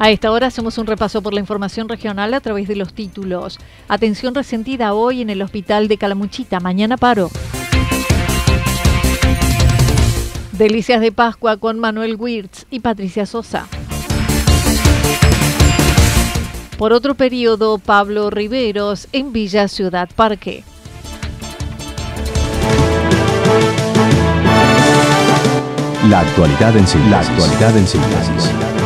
A esta hora hacemos un repaso por la información regional a través de los títulos. Atención resentida hoy en el hospital de Calamuchita, mañana paro. Delicias de Pascua con Manuel Wirtz y Patricia Sosa. Por otro periodo, Pablo Riveros en Villa Ciudad Parque. La actualidad en síntesis. La actualidad en síntesis.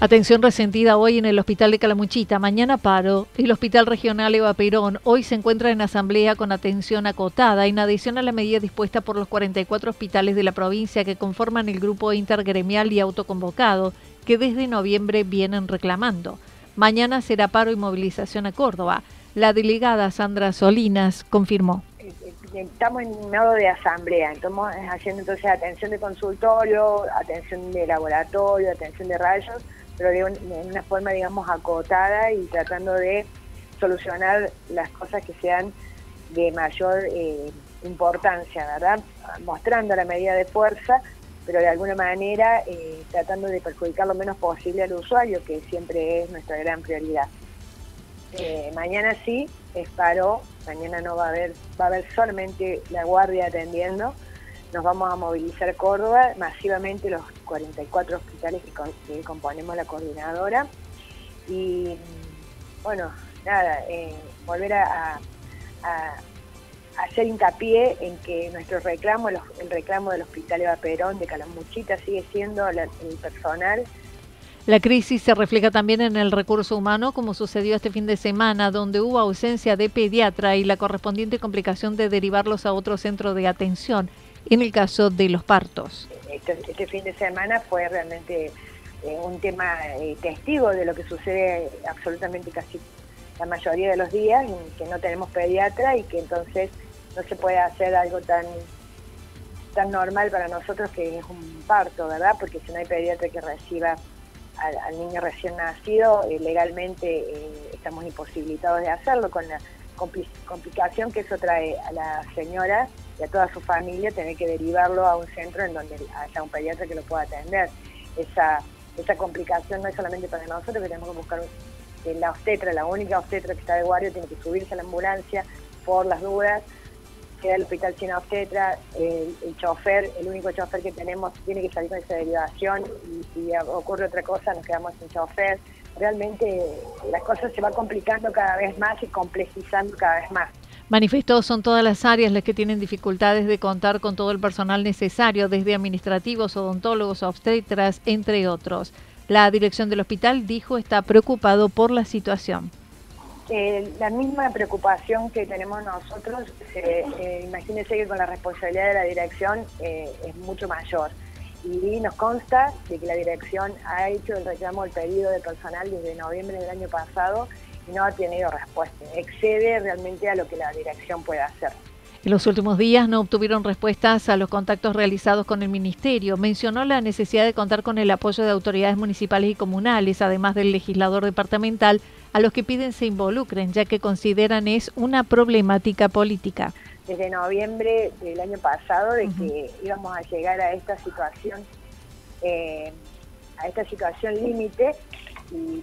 Atención resentida hoy en el Hospital de Calamuchita, mañana paro. El Hospital Regional Eva Perón hoy se encuentra en asamblea con atención acotada en adición a la medida dispuesta por los 44 hospitales de la provincia que conforman el grupo intergremial y autoconvocado que desde noviembre vienen reclamando. Mañana será paro y movilización a Córdoba. La delegada Sandra Solinas confirmó estamos en modo de asamblea, estamos haciendo entonces atención de consultorio, atención de laboratorio, atención de rayos, pero de, una forma, digamos, acotada y tratando de solucionar las cosas que sean de mayor eh, importancia, ¿verdad? Mostrando la medida de fuerza, pero de alguna manera eh, tratando de perjudicar lo menos posible al usuario, que siempre es nuestra gran prioridad. Eh, mañana sí, es paro, mañana no va a haber, va a haber solamente la guardia atendiendo, nos vamos a movilizar Córdoba, masivamente los 44 hospitales que, componemos la coordinadora. Y bueno, nada, eh, volver a, hacer hincapié en que nuestro reclamo, el reclamo del Hospital Eva Perón de Calamuchita sigue siendo el personal la crisis se refleja también en el recurso humano, como sucedió este fin de semana, donde hubo ausencia de pediatra y la correspondiente complicación de derivarlos a otro centro de atención en el caso de los partos. Este, este fin de semana fue realmente eh, un tema eh, testigo de lo que sucede absolutamente casi la mayoría de los días, que no tenemos pediatra y que entonces no se puede hacer algo tan tan normal para nosotros que es un parto, ¿verdad? Porque si no hay pediatra que reciba al, niño recién nacido, eh, legalmente estamos imposibilitados de hacerlo con la complicación que eso trae a la señora y a toda su familia tener que derivarlo a un centro en donde haya un pediatra que lo pueda atender. Esa, esa complicación no es solamente para nosotros, que tenemos que buscar la obstetra, la única obstetra que está de guardia, tiene que subirse a la ambulancia por las dudas, queda el hospital sin obstetra, el, el, chofer, el único chofer que tenemos tiene que salir con esa derivación y si ocurre otra cosa nos quedamos sin chofer. Realmente las cosas se van complicando cada vez más y complejizando cada vez más. Manifestó son todas las áreas las que tienen dificultades de contar con todo el personal necesario, desde administrativos, odontólogos, obstetras, entre otros. La dirección del hospital dijo está preocupado por la situación. Eh, la misma preocupación que tenemos nosotros, eh, imagínense que con la responsabilidad de la dirección es mucho mayor. Y nos consta de que la dirección ha hecho el reclamo del pedido de personal desde noviembre del año pasado y no ha tenido respuesta. Excede realmente a lo que la dirección puede hacer. En los últimos días no obtuvieron respuestas a los contactos realizados con el Ministerio. Mencionó la necesidad de contar con el apoyo de autoridades municipales y comunales, además del legislador departamental, a los que piden se involucren, ya que consideran es una problemática política. Desde noviembre del año pasado, de que íbamos a llegar a esta situación, eh, a esta situación límite, y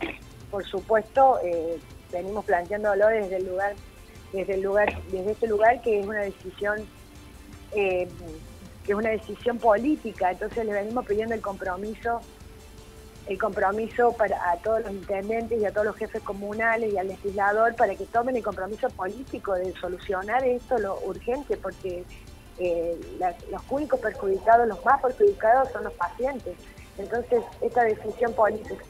por supuesto eh, venimos planteándolo desde el lugar desde el lugar, desde este lugar que es una decisión eh, que es una decisión política, entonces le venimos pidiendo el compromiso, el compromiso para a todos los intendentes y a todos los jefes comunales y al legislador para que tomen el compromiso político de solucionar esto lo urgente, porque eh, los únicos perjudicados, los más perjudicados son los pacientes. Entonces, esta decisión política,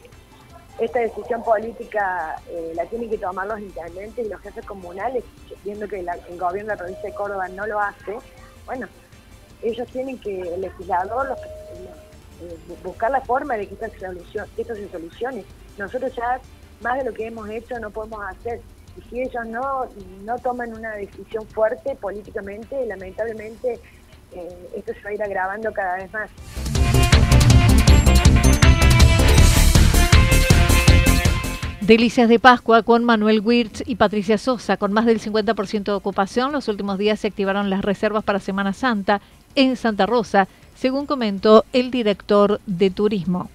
esta decisión política eh, la tienen que tomar los intendentes y los jefes comunales, viendo que el gobierno de la provincia de Córdoba no lo hace, bueno, ellos tienen que, el legislador, eh, buscar la forma de que esto, se solucione. Nosotros ya más de lo que hemos hecho no podemos hacer. Y si ellos no, no toman una decisión fuerte políticamente, lamentablemente eh, esto se va a ir agravando cada vez más. Delicias de Pascua con Manuel Wirtz y Patricia Sosa. Con más del 50% de ocupación, los últimos días se activaron las reservas para Semana Santa en Santa Rosa, según comentó el director de turismo.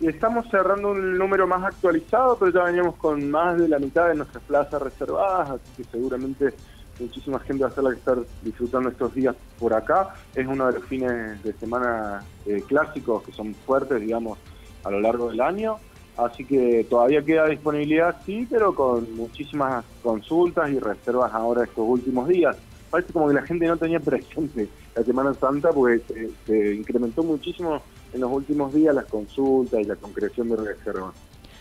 Estamos cerrando un número más actualizado, pero ya veníamos con más de la mitad de nuestras plazas reservadas, así que seguramente muchísima gente va a ser la que estar disfrutando estos días por acá. Es uno de los fines de semana eh, clásicos que son fuertes, digamos, a lo largo del año. Así que todavía queda disponibilidad, sí, pero con muchísimas consultas y reservas ahora estos últimos días. Parece como que la gente no tenía presente la Semana Santa porque se, incrementó muchísimo en los últimos días las consultas y la concreción de reservas.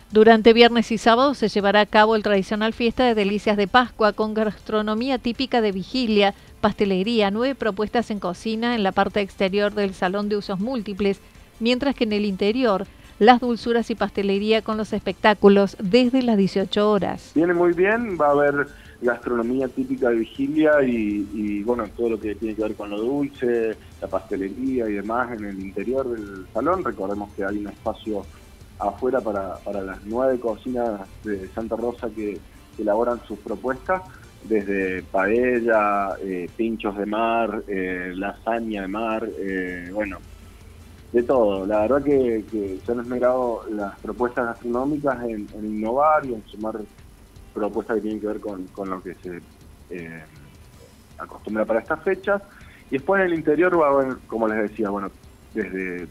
Durante viernes y sábado se llevará a cabo el tradicional fiesta de delicias de Pascua con gastronomía típica de vigilia, pastelería, nueve propuestas en cocina en la parte exterior del salón de usos múltiples, mientras que en el interior las dulzuras y pastelería con los espectáculos desde las 18 horas. Viene muy bien, va a haber gastronomía típica de vigilia y, bueno, todo lo que tiene que ver con lo dulce, la pastelería y demás en el interior del salón. Recordemos que hay un espacio afuera para, para las nueve cocinas de Santa Rosa que, elaboran sus propuestas, desde paella, eh, pinchos de mar, eh, lasaña de mar, eh, bueno, de todo. La verdad que, se han esmerado las propuestas gastronómicas en, innovar y en sumar propuestas que tienen que ver con, lo que se eh, acostumbra para estas fechas. Y después en el interior va a haber, como les decía, bueno, desde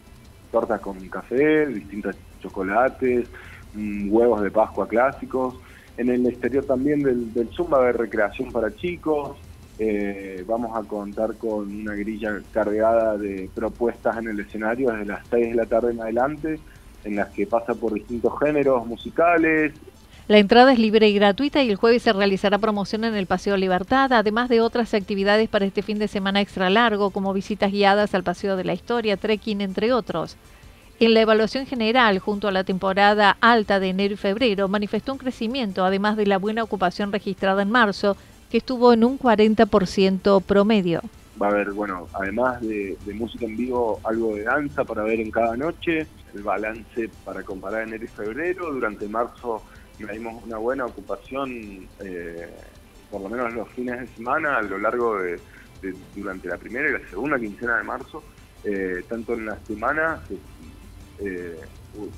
tortas con café, distintos chocolates, mm, huevos de Pascua clásicos. En el exterior también del, del Zoom va a haber recreación para chicos, eh, vamos a contar con una grilla cargada de propuestas en el escenario desde las 6 de la tarde en adelante, en las que pasa por distintos géneros musicales. La entrada es libre y gratuita y el jueves se realizará promoción en el Paseo Libertad, además de otras actividades para este fin de semana extra largo, como visitas guiadas al Paseo de la Historia, trekking, entre otros. En la evaluación general, junto a la temporada alta de enero y febrero, manifestó un crecimiento, además de la buena ocupación registrada en marzo, que estuvo en un 40% promedio. Va a haber, bueno, además de, música en vivo, algo de danza para ver en cada noche, el balance para comparar enero y febrero. Durante marzo dimos una buena ocupación, eh, por lo menos los fines de semana, a lo largo de, durante la primera y la segunda quincena de marzo, eh, tanto en la semana eh,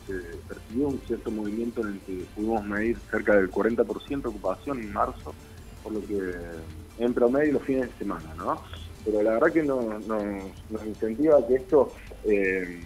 se percibió un cierto movimiento en el que pudimos medir cerca del 40% de ocupación en marzo por lo que en promedio los fines de semana, ¿no? Pero la verdad que nos, nos, incentiva que esto, eh,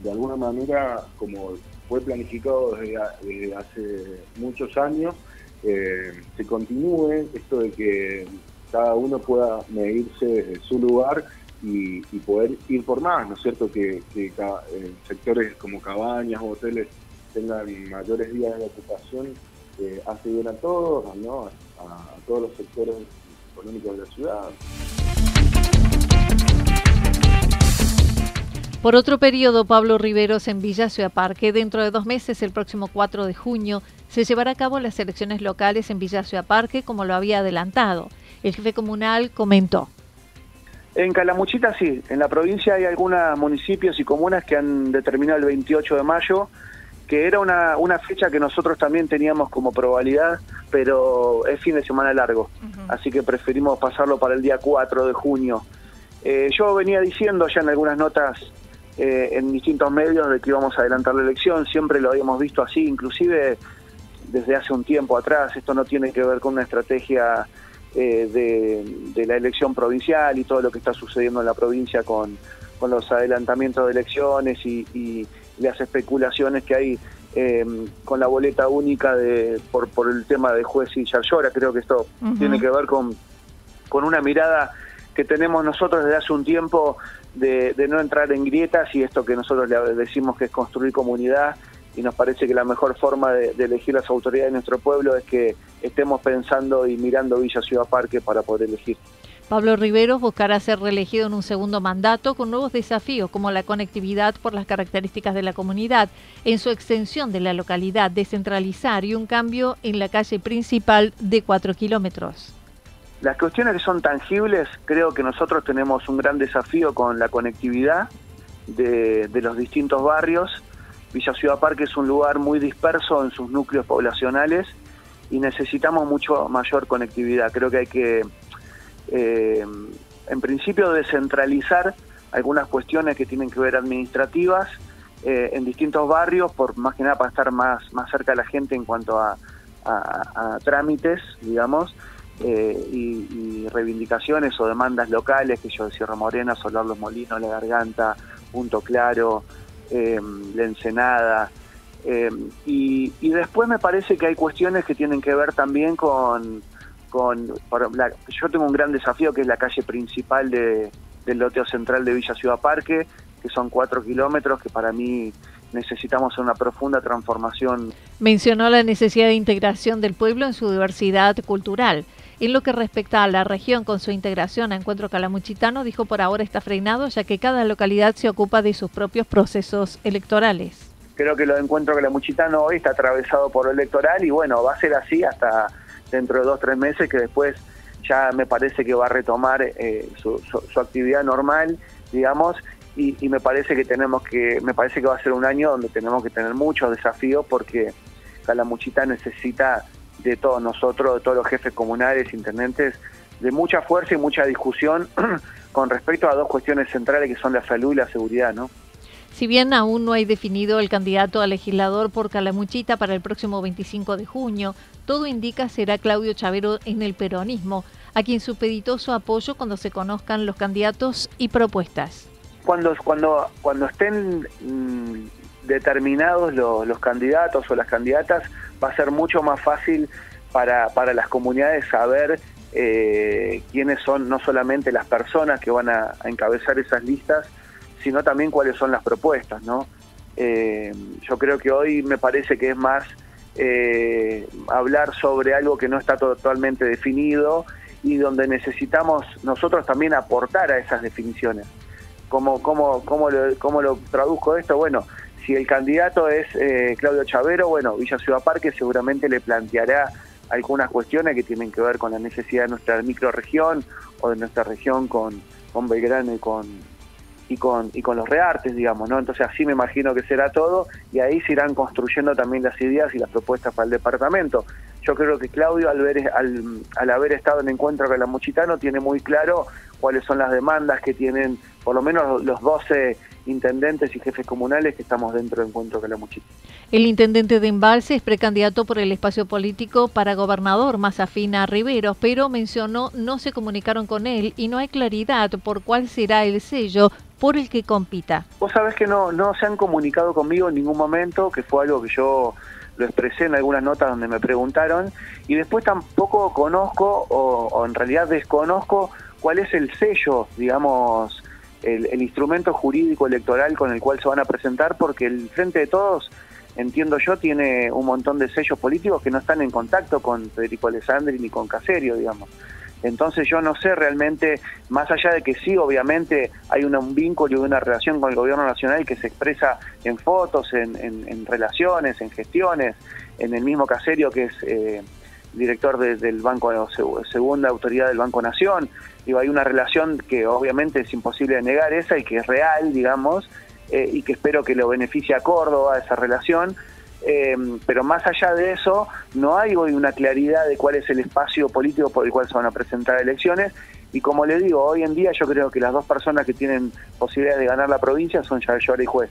de alguna manera, como fue planificado desde, hace muchos años, eh, se continúe esto de que cada uno pueda medirse desde su lugar y, poder ir por más, ¿no es cierto? Que, que eh, sectores como cabañas o hoteles tengan mayores días de ocupación eh, hace bien a todos, ¿no? a, todos los sectores económicos de la ciudad. Por otro periodo, Pablo Riveros en Villa Ciudad Parque, dentro de dos meses, el próximo 4 de junio, se llevará a cabo las elecciones locales en Villa Ciudad Parque, como lo había adelantado. El jefe comunal comentó. En Calamuchita sí, en la provincia hay algunos municipios y comunas que han determinado el 28 de mayo, que era una, una fecha que nosotros también teníamos como probabilidad, pero es fin de semana largo, así que preferimos pasarlo para el día 4 de junio. Eh, yo venía diciendo ya en algunas notas eh, en distintos medios de que íbamos a adelantar la elección, siempre lo habíamos visto así, inclusive desde hace un tiempo atrás, esto no tiene que ver con una estrategia eh, de, la elección provincial y todo lo que está sucediendo en la provincia con, los adelantamientos de elecciones y, las especulaciones que hay eh, con la boleta única de por, por el tema de juez y Yarlora. Creo que esto tiene que ver con, con una mirada que tenemos nosotros desde hace un tiempo de, de no entrar en grietas y esto que nosotros le decimos que es construir comunidad y nos parece que la mejor forma de, elegir las autoridades de nuestro pueblo es que estemos pensando y mirando Villa Ciudad Parque para poder elegir. Pablo Riveros buscará ser reelegido en un segundo mandato con nuevos desafíos como la conectividad por las características de la comunidad, en su extensión de la localidad, descentralizar y un cambio en la calle principal de cuatro kilómetros. Las cuestiones que son tangibles, creo que nosotros tenemos un gran desafío con la conectividad de, de los distintos barrios Villa Ciudad Parque es un lugar muy disperso en sus núcleos poblacionales y necesitamos mucho mayor conectividad. Creo que hay que, eh, en principio, descentralizar algunas cuestiones que tienen que ver administrativas eh, en distintos barrios, por más que nada para estar más, más cerca de la gente en cuanto a, trámites, digamos, eh, y, reivindicaciones o demandas locales, que yo, Sierra Morena, Solar Los Molinos, La Garganta, Punto Claro, eh, la Ensenada. Eh, y, después me parece que hay cuestiones que tienen que ver también con... con yo tengo un gran desafío que es la calle principal de, del loteo central de Villa Ciudad Parque, que son cuatro kilómetros, que para mí necesitamos una profunda transformación. Mencionó la necesidad de integración del pueblo en su diversidad cultural. En lo que respecta a la región con su integración a Encuentro Calamuchitano, dijo por ahora está frenado ya que cada localidad se ocupa de sus propios procesos electorales. Creo que lo Encuentro Calamuchitano hoy está atravesado por lo electoral y bueno, va a ser así hasta dentro de dos o tres meses que después ya me parece que va a retomar eh, su, actividad normal, digamos, y, y, me parece que tenemos que, me parece que va a ser un año donde tenemos que tener muchos desafíos porque Calamuchita necesita de todos nosotros, de todos los jefes comunales, intendentes, de mucha fuerza y mucha discusión con respecto a dos cuestiones centrales que son la salud y la seguridad, ¿no? Si bien aún no hay definido el candidato a legislador por Calamuchita para el próximo 25 de junio, todo indica será Claudio Chavero en el peronismo, a quien supeditó su apoyo cuando se conozcan los candidatos y propuestas. Cuando, cuando, cuando estén mm, determinados los, candidatos o las candidatas, va a ser mucho más fácil para, para las comunidades saber eh, quiénes son no solamente las personas que van a, encabezar esas listas, sino también cuáles son las propuestas, ¿no? Eh, yo creo que hoy me parece que es más eh, hablar sobre algo que no está totalmente definido y donde necesitamos nosotros también aportar a esas definiciones. ¿Cómo, cómo, cómo, lo, cómo lo traduzco esto? Bueno, si el candidato es eh, Claudio Chavero, bueno, Villa Ciudad Parque seguramente le planteará algunas cuestiones que tienen que ver con la necesidad de nuestra microregión o de nuestra región con, con Belgrano y con, y con, y con los reartes, digamos, ¿no? Entonces así me imagino que será todo y ahí se irán construyendo también las ideas y las propuestas para el departamento. Yo creo que Claudio, al, ver, al, al haber estado en encuentro con la Muchitano, tiene muy claro cuáles son las demandas que tienen por lo menos los 12 intendentes y jefes comunales que estamos dentro de Encuentro Calamuchita. El intendente de Embalse es precandidato por el espacio político para gobernador más afín a Riveros, pero mencionó no se comunicaron con él y no hay claridad por cuál será el sello por el que compita. Vos sabés que no, no se han comunicado conmigo en ningún momento, que fue algo que yo lo expresé en algunas notas donde me preguntaron, y después tampoco conozco, o, en realidad desconozco, cuál es el sello, digamos, el, instrumento jurídico electoral con el cual se van a presentar, porque el Frente de Todos entiendo yo, tiene un montón de sellos políticos que no están en contacto con Federico Alessandri ni con Caserio, digamos. Entonces yo no sé realmente, más allá de que sí, obviamente hay un vínculo y una relación con el gobierno nacional que se expresa en fotos, en, relaciones, en gestiones, en el mismo Caserio que es eh, director del Banco, segunda autoridad del Banco Nación, digo, hay una relación que obviamente es imposible de negar esa y que es real, digamos, eh, y que espero que lo beneficie a Córdoba esa relación, eh, pero más allá de eso, no hay hoy una claridad de cuál es el espacio político por el cual se van a presentar elecciones. Y como le digo, hoy en día yo creo que las dos personas que tienen posibilidades de ganar la provincia son Yara y Juez.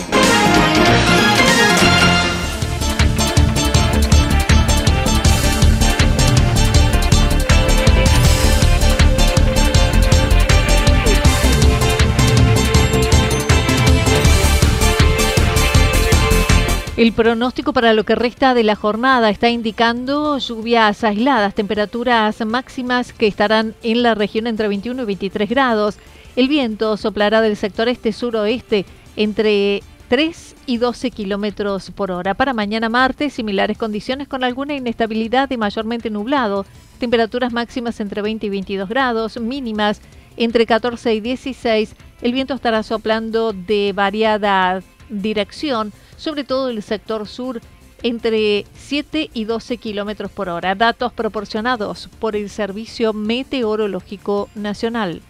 El pronóstico para lo que resta de la jornada está indicando lluvias aisladas, temperaturas máximas que estarán en la región entre 21 y 23 grados. El viento soplará del sector este-suroeste entre 3 y 12 kilómetros por hora. Para mañana martes, similares condiciones con alguna inestabilidad y mayormente nublado. Temperaturas máximas entre 20 y 22 grados, mínimas entre 14 y 16. El viento estará soplando de variada dirección sobre todo el sector sur, entre 7 y 12 kilómetros por hora. Datos proporcionados por el Servicio Meteorológico Nacional.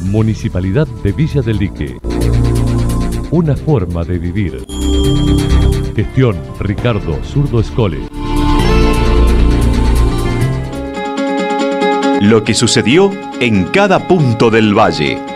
Municipalidad de Villa del Lique. Una forma de vivir. Gestión Ricardo Zurdo Escole. Lo que sucedió en cada punto del valle.